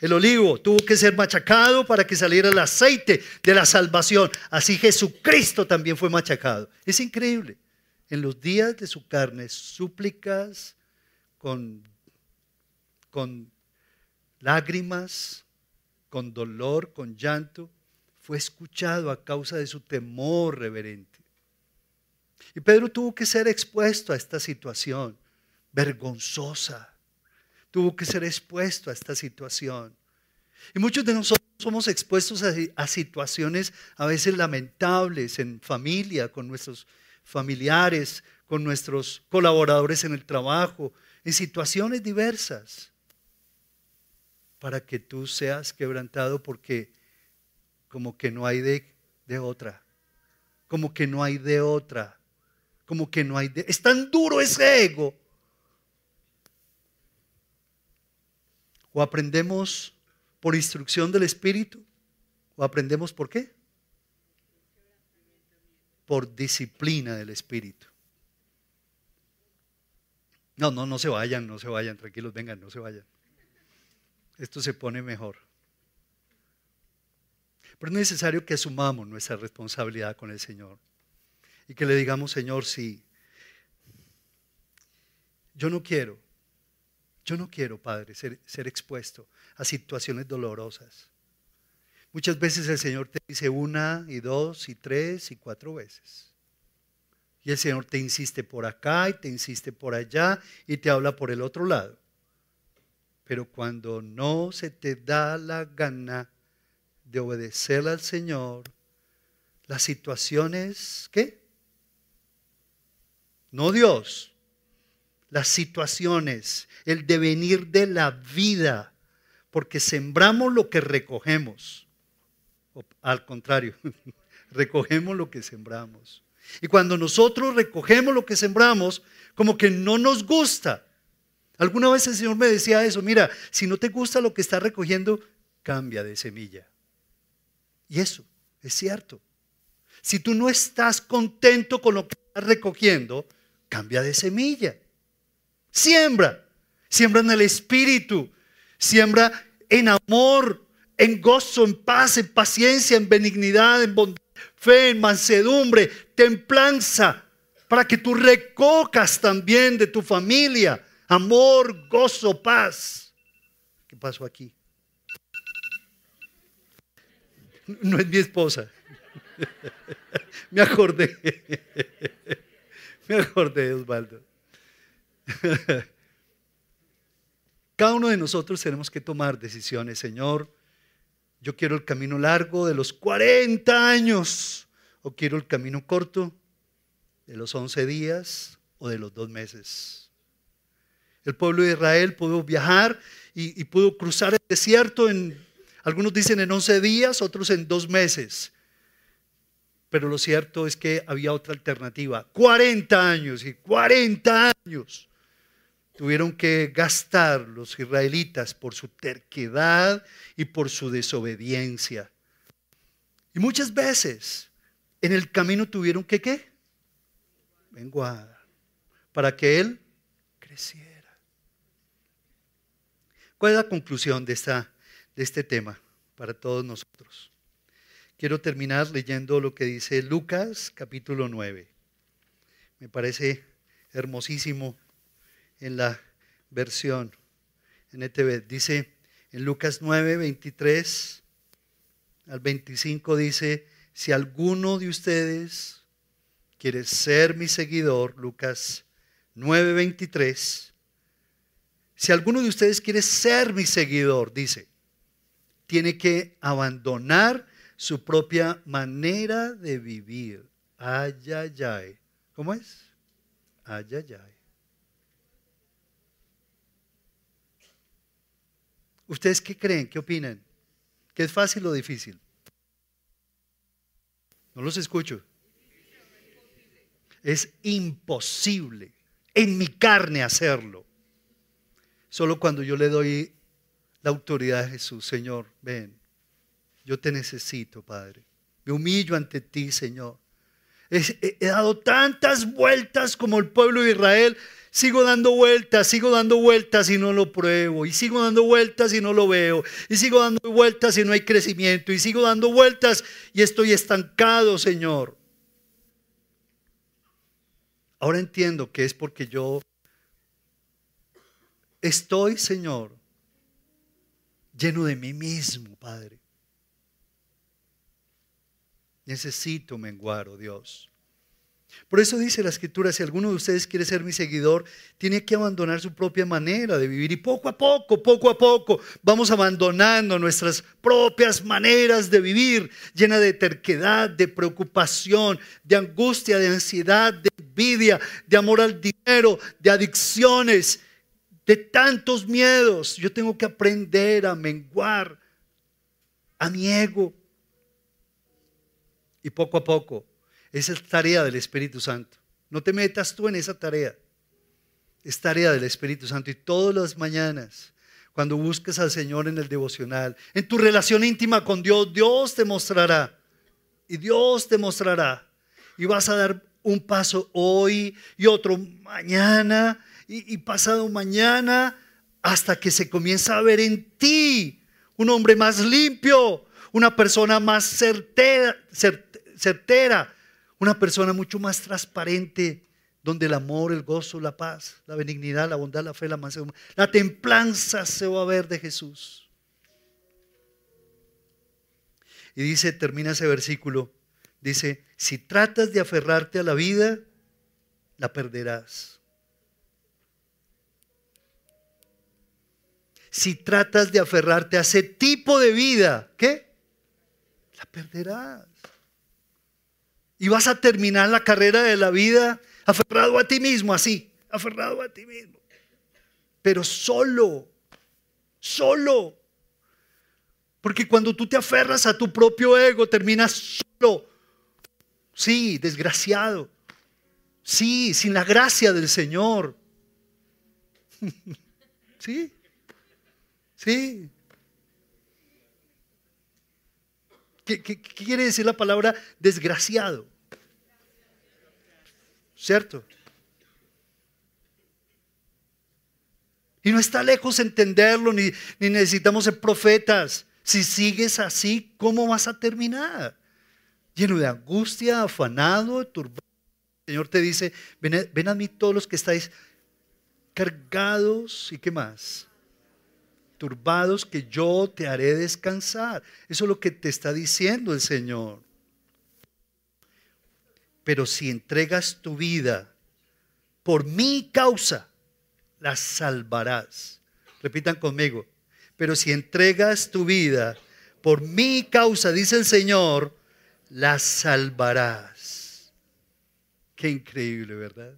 Speaker 1: El olivo tuvo que ser machacado para que saliera el aceite de la salvación. Así Jesucristo también fue machacado. Es increíble. En los días de su carne, súplicas con, con lágrimas, con dolor, con llanto, fue escuchado a causa de su temor reverente. Y Pedro tuvo que ser expuesto a esta situación vergonzosa tuvo que ser expuesto a esta situación. Y muchos de nosotros somos expuestos a, situaciones a veces lamentables en familia, con nuestros familiares, con nuestros colaboradores en el trabajo, en situaciones diversas, para que tú seas quebrantado porque como que no hay de, de otra, como que no hay de otra, como que no hay de... Es tan duro ese ego O aprendemos por instrucción del Espíritu, o aprendemos por qué? Por disciplina del Espíritu. No, no, no se vayan, no se vayan, tranquilos, vengan, no se vayan. Esto se pone mejor. Pero es necesario que asumamos nuestra responsabilidad con el Señor y que le digamos, Señor, sí, yo no quiero yo no quiero, Padre, ser, expuesto a situaciones dolorosas. Muchas veces el Señor te dice una y dos y tres y cuatro veces. Y el Señor te insiste por acá y te insiste por allá y te habla por el otro lado. Pero cuando no se te da la gana de obedecer al Señor, las situaciones, ¿qué? No Dios, las situaciones, el devenir de la vida, porque sembramos lo que recogemos. al contrario, recogemos lo que sembramos. Y cuando nosotros recogemos lo que sembramos, como que no nos gusta. Alguna vez el Señor me decía eso, mira, si no te gusta lo que estás recogiendo, cambia de semilla. Y eso es cierto. Si tú no estás contento con lo que estás recogiendo, cambia de semilla. Siembra. Siembra en el espíritu. Siembra en amor, en gozo, en paz, en paciencia, en benignidad, en bondad, fe, en mansedumbre, templanza, para que tú recocas también de tu familia amor, gozo, paz. ¿Qué pasó aquí? No es mi esposa. Me acordé. Me acordé Osvaldo. Cada uno de nosotros tenemos que tomar decisiones, Señor. Yo quiero el camino largo de los 40 años o quiero el camino corto de los 11 días o de los dos meses. El pueblo de Israel pudo viajar y, pudo cruzar el desierto en, algunos dicen en 11 días, otros en dos meses. Pero lo cierto es que había otra alternativa. 40 años y 40 años tuvieron que gastar los israelitas por su terquedad y por su desobediencia. Y muchas veces en el camino tuvieron que qué? Menguar para que él creciera. ¿Cuál es la conclusión de, esta, de este tema para todos nosotros? Quiero terminar leyendo lo que dice Lucas capítulo 9. Me parece hermosísimo en la versión en ETV. Dice en Lucas 9, 23 al 25 dice, si alguno de ustedes quiere ser mi seguidor, Lucas 9:23, si alguno de ustedes quiere ser mi seguidor, dice, tiene que abandonar su propia manera de vivir. Ay. ¿Cómo es? Ay. ¿Ustedes qué creen? ¿Qué opinan? ¿Qué es fácil o difícil? No los escucho. Es imposible en mi carne hacerlo. Solo cuando yo le doy la autoridad a Jesús, Señor, ven, yo te necesito, Padre. Me humillo ante ti, Señor. He, dado tantas vueltas como el pueblo de Israel Sigo dando vueltas, sigo dando vueltas y no lo pruebo. Y sigo dando vueltas y no lo veo. Y sigo dando vueltas y no hay crecimiento. Y sigo dando vueltas y estoy estancado, Señor. Ahora entiendo que es porque yo estoy, Señor, lleno de mí mismo, Padre. Necesito menguar, oh Dios. Por eso dice la escritura, si alguno de ustedes quiere ser mi seguidor, tiene que abandonar su propia manera de vivir. Y poco a poco, poco a poco, vamos abandonando nuestras propias maneras de vivir, llena de terquedad, de preocupación, de angustia, de ansiedad, de envidia, de amor al dinero, de adicciones, de tantos miedos. Yo tengo que aprender a menguar a mi ego. Y poco a poco esa es tarea del Espíritu Santo. No te metas tú en esa tarea. Es tarea del Espíritu Santo. Y todas las mañanas, cuando busques al Señor en el devocional, en tu relación íntima con Dios, Dios te mostrará. Y Dios te mostrará. Y vas a dar un paso hoy y otro mañana y, pasado mañana hasta que se comienza a ver en ti un hombre más limpio, una persona más certera, certera una persona mucho más transparente, donde el amor, el gozo, la paz, la benignidad, la bondad, la fe, la mansedumbre, la templanza se va a ver de Jesús. Y dice, termina ese versículo, dice, si tratas de aferrarte a la vida, la perderás. Si tratas de aferrarte a ese tipo de vida, ¿qué? La perderás. Y vas a terminar la carrera de la vida aferrado a ti mismo, así, aferrado a ti mismo. Pero solo, solo. Porque cuando tú te aferras a tu propio ego, terminas solo. Sí, desgraciado. Sí, sin la gracia del Señor. Sí, sí. ¿Qué, quiere decir la palabra desgraciado? ¿Cierto? Y no está lejos entenderlo, ni, necesitamos ser profetas. Si sigues así, ¿cómo vas a terminar? Lleno de angustia, afanado, turbado. El Señor te dice, ven, ven a mí todos los que estáis cargados y qué más, que yo te haré descansar. Eso es lo que te está diciendo el Señor. Pero si entregas tu vida por mi causa, la salvarás. Repitan conmigo. Pero si entregas tu vida por mi causa, dice el Señor, la salvarás. Qué increíble, ¿verdad?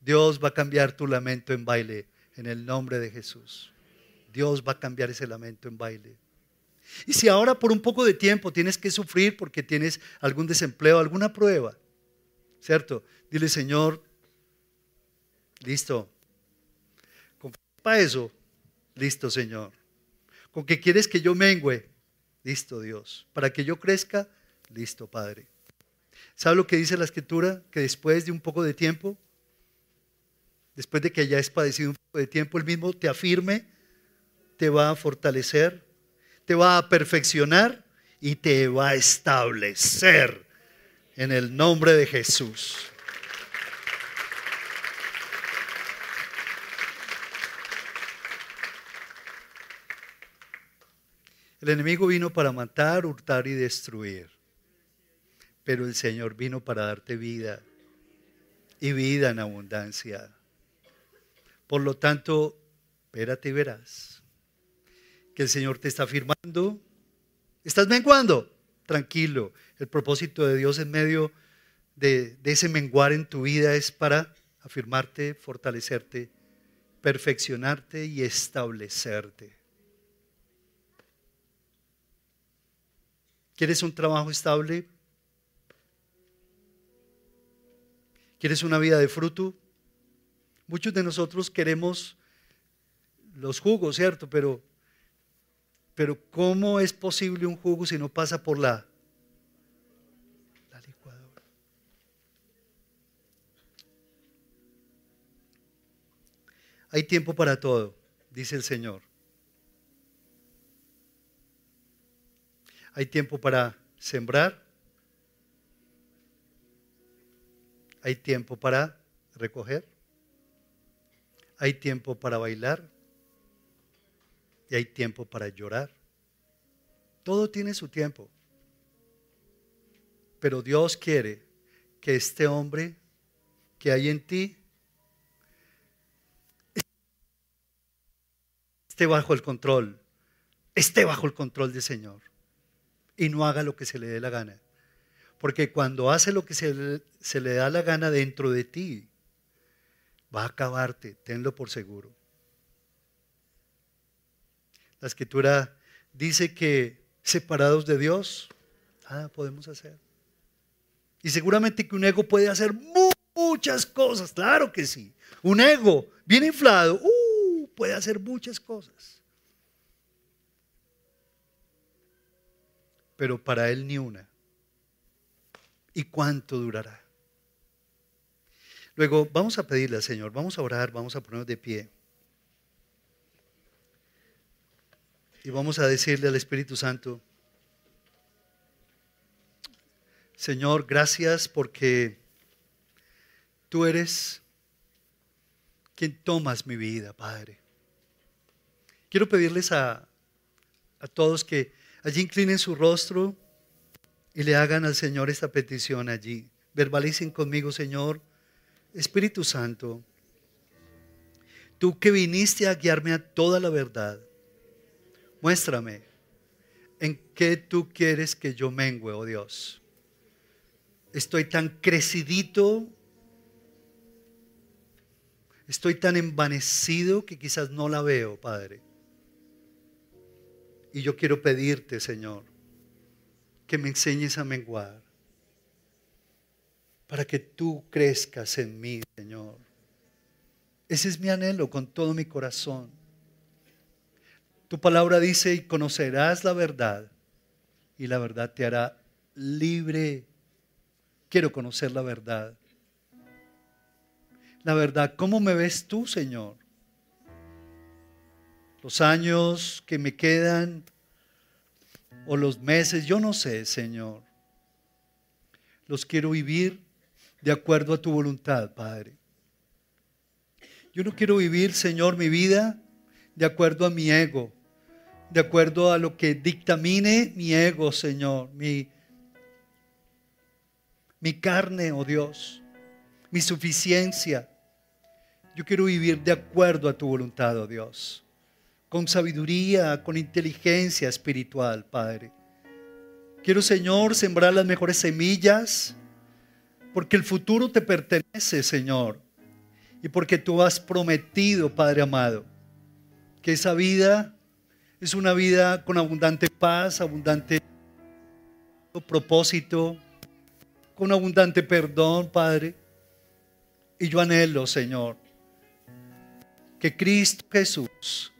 Speaker 1: Dios va a cambiar tu lamento en baile en el nombre de Jesús. Dios va a cambiar ese lamento en baile. Y si ahora por un poco de tiempo tienes que sufrir porque tienes algún desempleo, alguna prueba, ¿cierto? Dile, Señor, listo. ¿Con para eso? Listo, Señor. ¿Con qué quieres que yo mengüe? Listo, Dios. Para que yo crezca, listo, Padre. ¿Sabe lo que dice la escritura? Que después de un poco de tiempo, después de que hayas padecido un poco de tiempo, el mismo te afirme, te va a fortalecer, te va a perfeccionar y te va a establecer en el nombre de Jesús. El enemigo vino para matar, hurtar y destruir. Pero el Señor vino para darte vida y vida en abundancia. Por lo tanto, espérate y verás que el Señor te está afirmando. ¿Estás menguando? Tranquilo. El propósito de Dios en medio de, de ese menguar en tu vida es para afirmarte, fortalecerte, perfeccionarte y establecerte. ¿Quieres un trabajo estable? ¿Quieres una vida de fruto? Muchos de nosotros queremos los jugos, ¿cierto? Pero, pero ¿cómo es posible un jugo si no pasa por la, la licuadora? Hay tiempo para todo, dice el Señor. Hay tiempo para sembrar. Hay tiempo para recoger hay tiempo para bailar y hay tiempo para llorar. Todo tiene su tiempo. Pero Dios quiere que este hombre que hay en ti esté bajo el control, esté bajo el control del Señor y no haga lo que se le dé la gana. Porque cuando hace lo que se le, se le da la gana dentro de ti, va a acabarte, tenlo por seguro. La escritura dice que separados de Dios, nada podemos hacer. Y seguramente que un ego puede hacer muchas cosas, claro que sí. Un ego bien inflado, uh, puede hacer muchas cosas. Pero para él ni una. ¿Y cuánto durará? Luego vamos a pedirle al Señor, vamos a orar, vamos a ponernos de pie. Y vamos a decirle al Espíritu Santo, Señor, gracias porque tú eres quien tomas mi vida, Padre. Quiero pedirles a, a todos que allí inclinen su rostro y le hagan al Señor esta petición allí. Verbalicen conmigo, Señor, Espíritu Santo, tú que viniste a guiarme a toda la verdad, muéstrame en qué tú quieres que yo mengue, oh Dios. Estoy tan crecidito, estoy tan envanecido que quizás no la veo, Padre. Y yo quiero pedirte, Señor, que me enseñes a menguar para que tú crezcas en mí, Señor. Ese es mi anhelo con todo mi corazón. Tu palabra dice, y conocerás la verdad, y la verdad te hará libre. Quiero conocer la verdad. La verdad, ¿cómo me ves tú, Señor? Los años que me quedan o los meses, yo no sé, Señor. Los quiero vivir de acuerdo a tu voluntad, Padre. Yo no quiero vivir, Señor, mi vida de acuerdo a mi ego, de acuerdo a lo que dictamine mi ego, Señor, mi, mi carne, oh Dios, mi suficiencia. Yo quiero vivir de acuerdo a tu voluntad, oh Dios, con sabiduría, con inteligencia espiritual, Padre. Quiero, Señor, sembrar las mejores semillas, porque el futuro te pertenece, Señor, y porque tú has prometido, Padre amado, que esa vida es una vida con abundante paz, abundante propósito, con abundante perdón, Padre. Y yo anhelo, Señor, que Cristo Jesús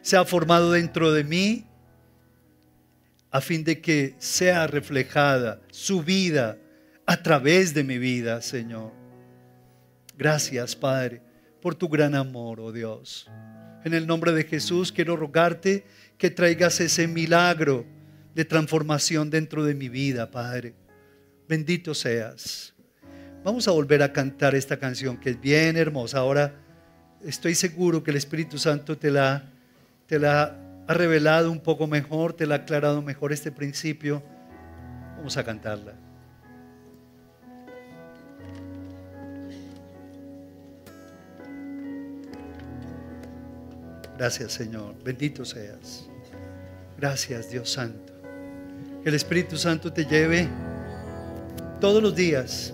Speaker 1: sea formado dentro de mí a fin de que sea reflejada su vida a través de mi vida, Señor. Gracias, Padre, por tu gran amor, oh Dios. En el nombre de Jesús quiero rogarte que traigas ese milagro de transformación dentro de mi vida, Padre. Bendito seas. Vamos a volver a cantar esta canción que es bien hermosa. Ahora estoy seguro que el Espíritu Santo te la, ha revelado un poco mejor, te la ha aclarado mejor este principio. Vamos a cantarla. Gracias Señor, bendito seas. Gracias Dios Santo. Que el Espíritu Santo te lleve todos los días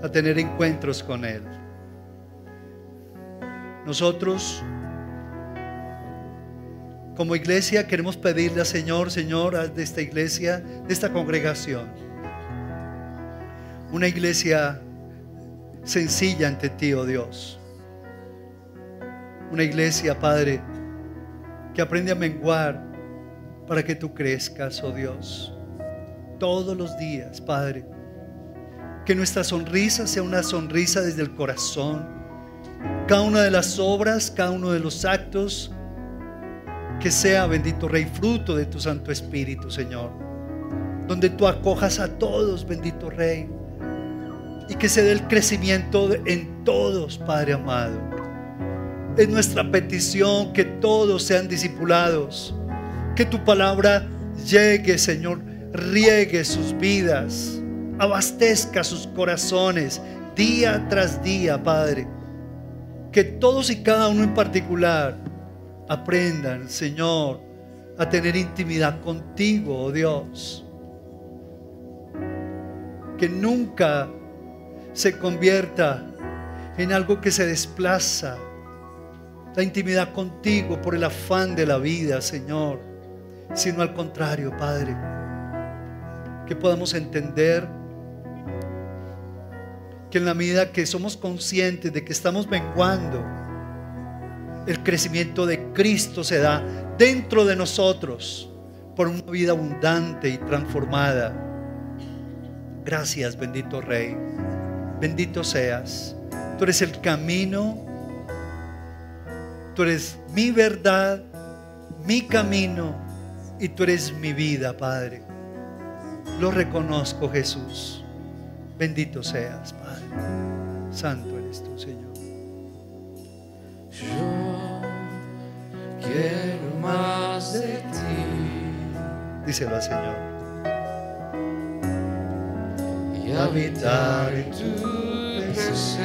Speaker 1: a tener encuentros con Él. Nosotros como iglesia queremos pedirle al Señor, Señor, de esta iglesia, de esta congregación, una iglesia sencilla ante ti, oh Dios una iglesia, Padre, que aprende a menguar para que tú crezcas, oh Dios. Todos los días, Padre. Que nuestra sonrisa sea una sonrisa desde el corazón. Cada una de las obras, cada uno de los actos, que sea, bendito Rey, fruto de tu Santo Espíritu, Señor. Donde tú acojas a todos, bendito Rey. Y que se dé el crecimiento en todos, Padre amado. Es nuestra petición que todos sean discipulados. Que tu palabra llegue, Señor, riegue sus vidas, abastezca sus corazones día tras día, Padre. Que todos y cada uno en particular aprendan, Señor, a tener intimidad contigo, oh Dios. Que nunca se convierta en algo que se desplaza la intimidad contigo por el afán de la vida, Señor, sino al contrario, Padre, que podamos entender que en la medida que somos conscientes de que estamos menguando, el crecimiento de Cristo se da dentro de nosotros por una vida abundante y transformada. Gracias, bendito Rey. Bendito seas. Tú eres el camino, Tú eres mi verdad, mi camino y tú eres mi vida, Padre. Lo reconozco, Jesús. Bendito seas, Padre. Santo eres tú, Señor.
Speaker 2: Yo quiero más de ti.
Speaker 1: Díselo al Señor.
Speaker 2: Y habitar en tu presencia.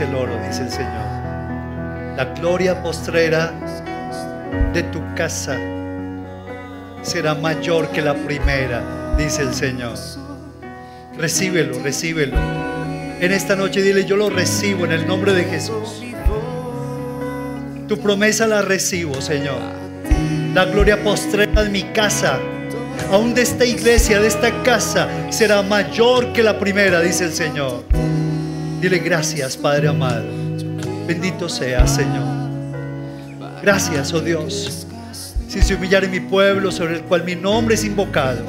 Speaker 1: El oro, dice el Señor. La gloria postrera de tu casa será mayor que la primera, dice el Señor. Recíbelo, recíbelo. En esta noche dile, yo lo recibo en el nombre de Jesús. Tu promesa la recibo, Señor. La gloria postrera de mi casa, aún de esta iglesia, de esta casa, será mayor que la primera, dice el Señor. Dile gracias, Padre amado. Bendito sea, Señor. Gracias, oh Dios. Si se humillare mi pueblo sobre el cual mi nombre es invocado,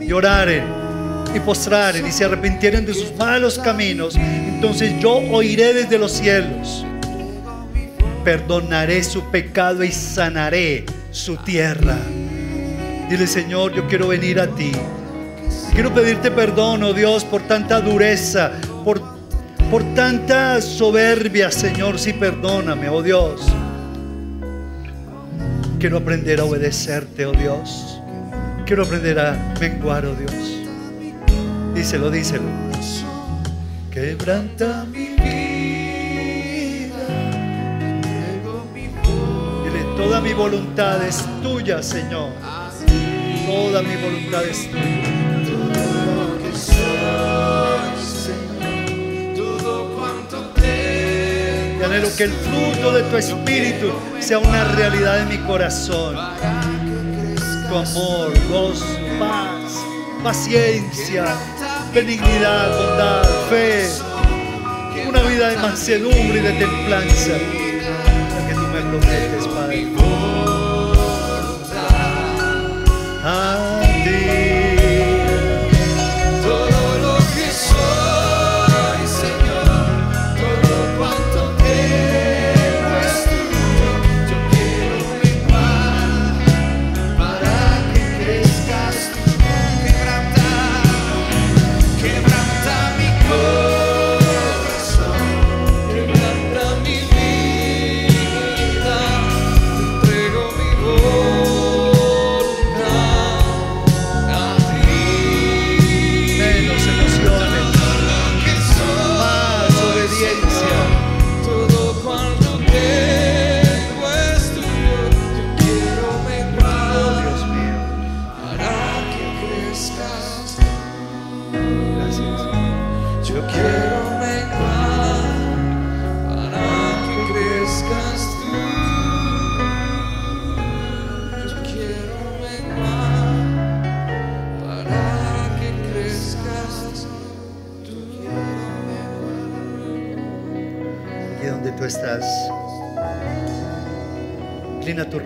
Speaker 1: y oraren y postraren y se arrepintieren de sus malos caminos, entonces yo oiré desde los cielos perdonaré su pecado y sanaré su tierra. Dile, Señor, yo quiero venir a ti. Quiero pedirte perdón, oh Dios, por tanta dureza, por, por tanta soberbia, Señor. Sí, perdóname, oh Dios. Quiero aprender a obedecerte, oh Dios. Quiero aprender a menguar, oh Dios. Díselo, díselo. Quebranta mi vida. Dile, toda mi voluntad es tuya, Señor. Toda mi voluntad es tuya. Anhelo que el fruto de tu espíritu sea una realidad en mi corazón. Tu amor, gozo, paz, paciencia, benignidad, bondad, fe. Una vida de mansedumbre y de templanza. La que tú me prometes, Padre. A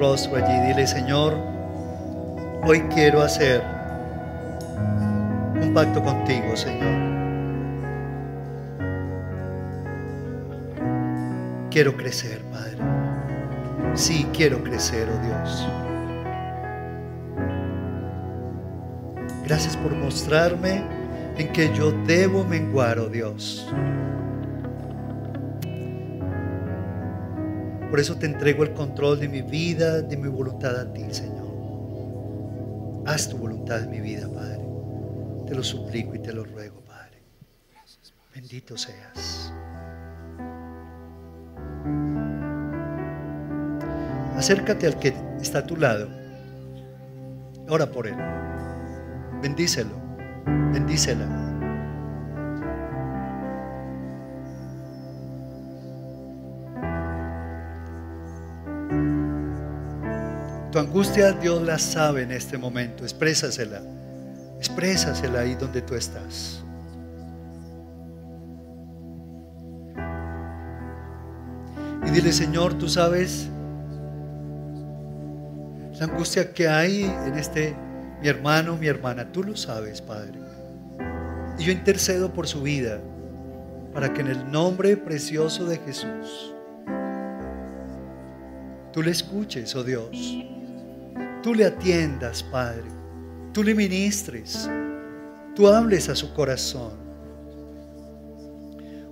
Speaker 1: rostro allí. Dile, Señor, hoy quiero hacer un pacto contigo, Señor. Quiero crecer, Padre. Sí, quiero crecer, oh Dios. Gracias por mostrarme en que yo debo menguar, oh Dios. Por eso te entrego el control de mi vida, de mi voluntad a ti, Señor. Haz tu voluntad en mi vida, Padre. Te lo suplico y te lo ruego, Padre. Bendito seas. Acércate al que está a tu lado. Ora por él. Bendícelo. Bendícela. Angustia Dios la sabe en este momento. Exprésasela. Exprésasela ahí donde tú estás. Y dile, Señor, tú sabes la angustia que hay en este, mi hermano, mi hermana. Tú lo sabes, Padre. Y yo intercedo por su vida para que en el nombre precioso de Jesús tú le escuches, oh Dios. Tú le atiendas, Padre. Tú le ministres. Tú hables a su corazón.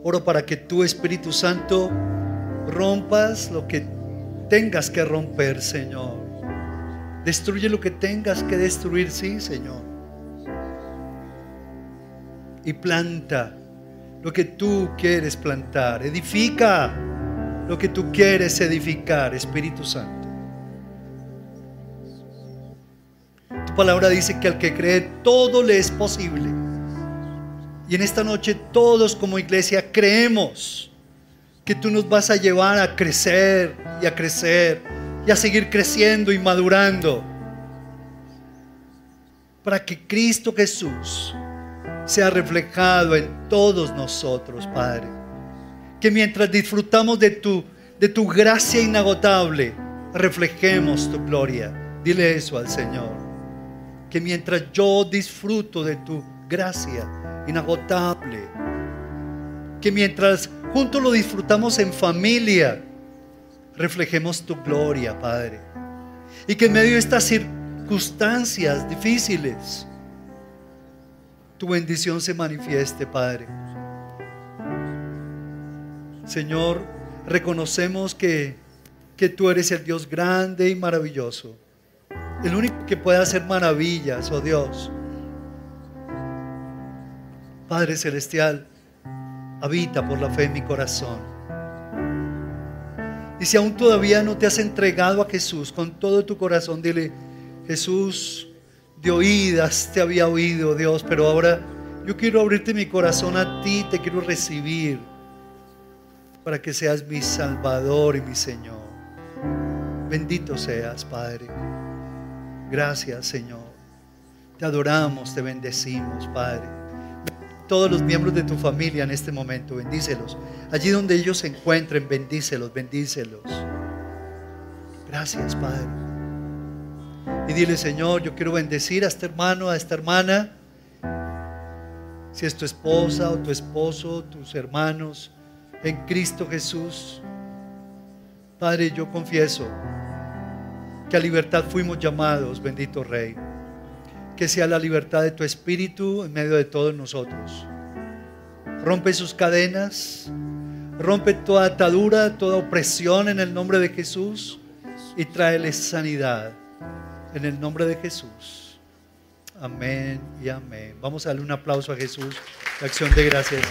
Speaker 1: Oro para que tu Espíritu Santo rompas lo que tengas que romper, Señor. Destruye lo que tengas que destruir, sí, Señor. Y planta lo que tú quieres plantar. Edifica lo que tú quieres edificar, Espíritu Santo. Palabra dice que al que cree todo le es posible. Y en esta noche todos como iglesia creemos que tú nos vas a llevar a crecer y a crecer y a seguir creciendo y madurando para que Cristo Jesús sea reflejado en todos nosotros, Padre. Que mientras disfrutamos de tu, de tu gracia inagotable, reflejemos tu gloria. Dile eso al Señor. Que mientras yo disfruto de tu gracia inagotable, que mientras juntos lo disfrutamos en familia, reflejemos tu gloria, Padre. Y que en medio de estas circunstancias difíciles, tu bendición se manifieste, Padre. Señor, reconocemos que, que tú eres el Dios grande y maravilloso. El único que puede hacer maravillas, oh Dios. Padre Celestial, habita por la fe en mi corazón. Y si aún todavía no te has entregado a Jesús con todo tu corazón, dile, Jesús, de oídas te había oído, Dios, pero ahora yo quiero abrirte mi corazón a ti, te quiero recibir para que seas mi Salvador y mi Señor. Bendito seas, Padre. Gracias, Señor. Te adoramos, te bendecimos, Padre todos los miembros de tu familia en este momento, bendícelos. Allí donde ellos se encuentren, bendícelos, bendícelos. Gracias, Padre. Y dile, Señor, yo quiero bendecir a este hermano, a esta hermana. Si es tu esposa o tu esposo, tus hermanos, en Cristo Jesús. Padre, yo confieso que a libertad fuimos llamados, bendito Rey que sea la libertad de tu espíritu en medio de todos nosotros. Rompe sus cadenas, rompe toda atadura, toda opresión en el nombre de Jesús y tráele sanidad en el nombre de Jesús. Amén y amén. Vamos a darle un aplauso a Jesús, acción de gracias.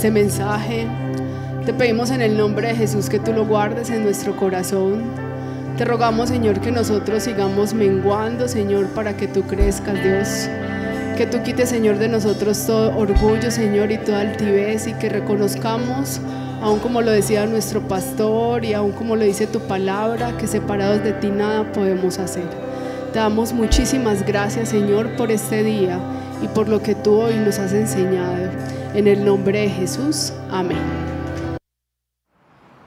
Speaker 3: Este mensaje. Te pedimos en el nombre de Jesús que tú lo guardes en nuestro corazón. Te rogamos, Señor, que nosotros sigamos menguando, Señor, para que tú crezcas, Dios. Que tú quites, Señor, de nosotros todo orgullo, Señor, y toda altivez y que reconozcamos, aun como lo decía nuestro pastor y aun como lo dice tu palabra, que separados de ti nada podemos hacer. Te damos muchísimas gracias, Señor, por este día y por lo que tú hoy nos has enseñado. En el nombre de Jesús, amén.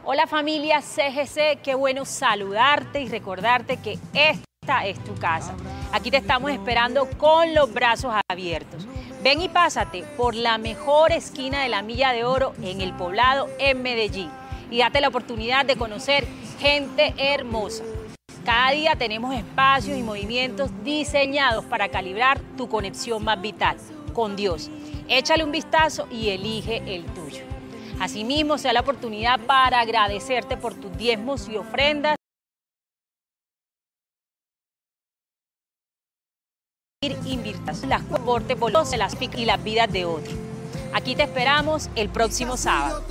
Speaker 4: Hola familia CGC, qué bueno saludarte y recordarte que esta es tu casa. Aquí te estamos esperando con los brazos abiertos. Ven y pásate por la mejor esquina de la Milla de Oro en el poblado en Medellín y date la oportunidad de conocer gente hermosa. Cada día tenemos espacios y movimientos diseñados para calibrar tu conexión más vital con Dios. Échale un vistazo y elige el tuyo. Asimismo, sea la oportunidad para agradecerte por tus diezmos y ofrendas. Inviertas las cortes, las y las vidas de otros. Aquí te esperamos el próximo sábado.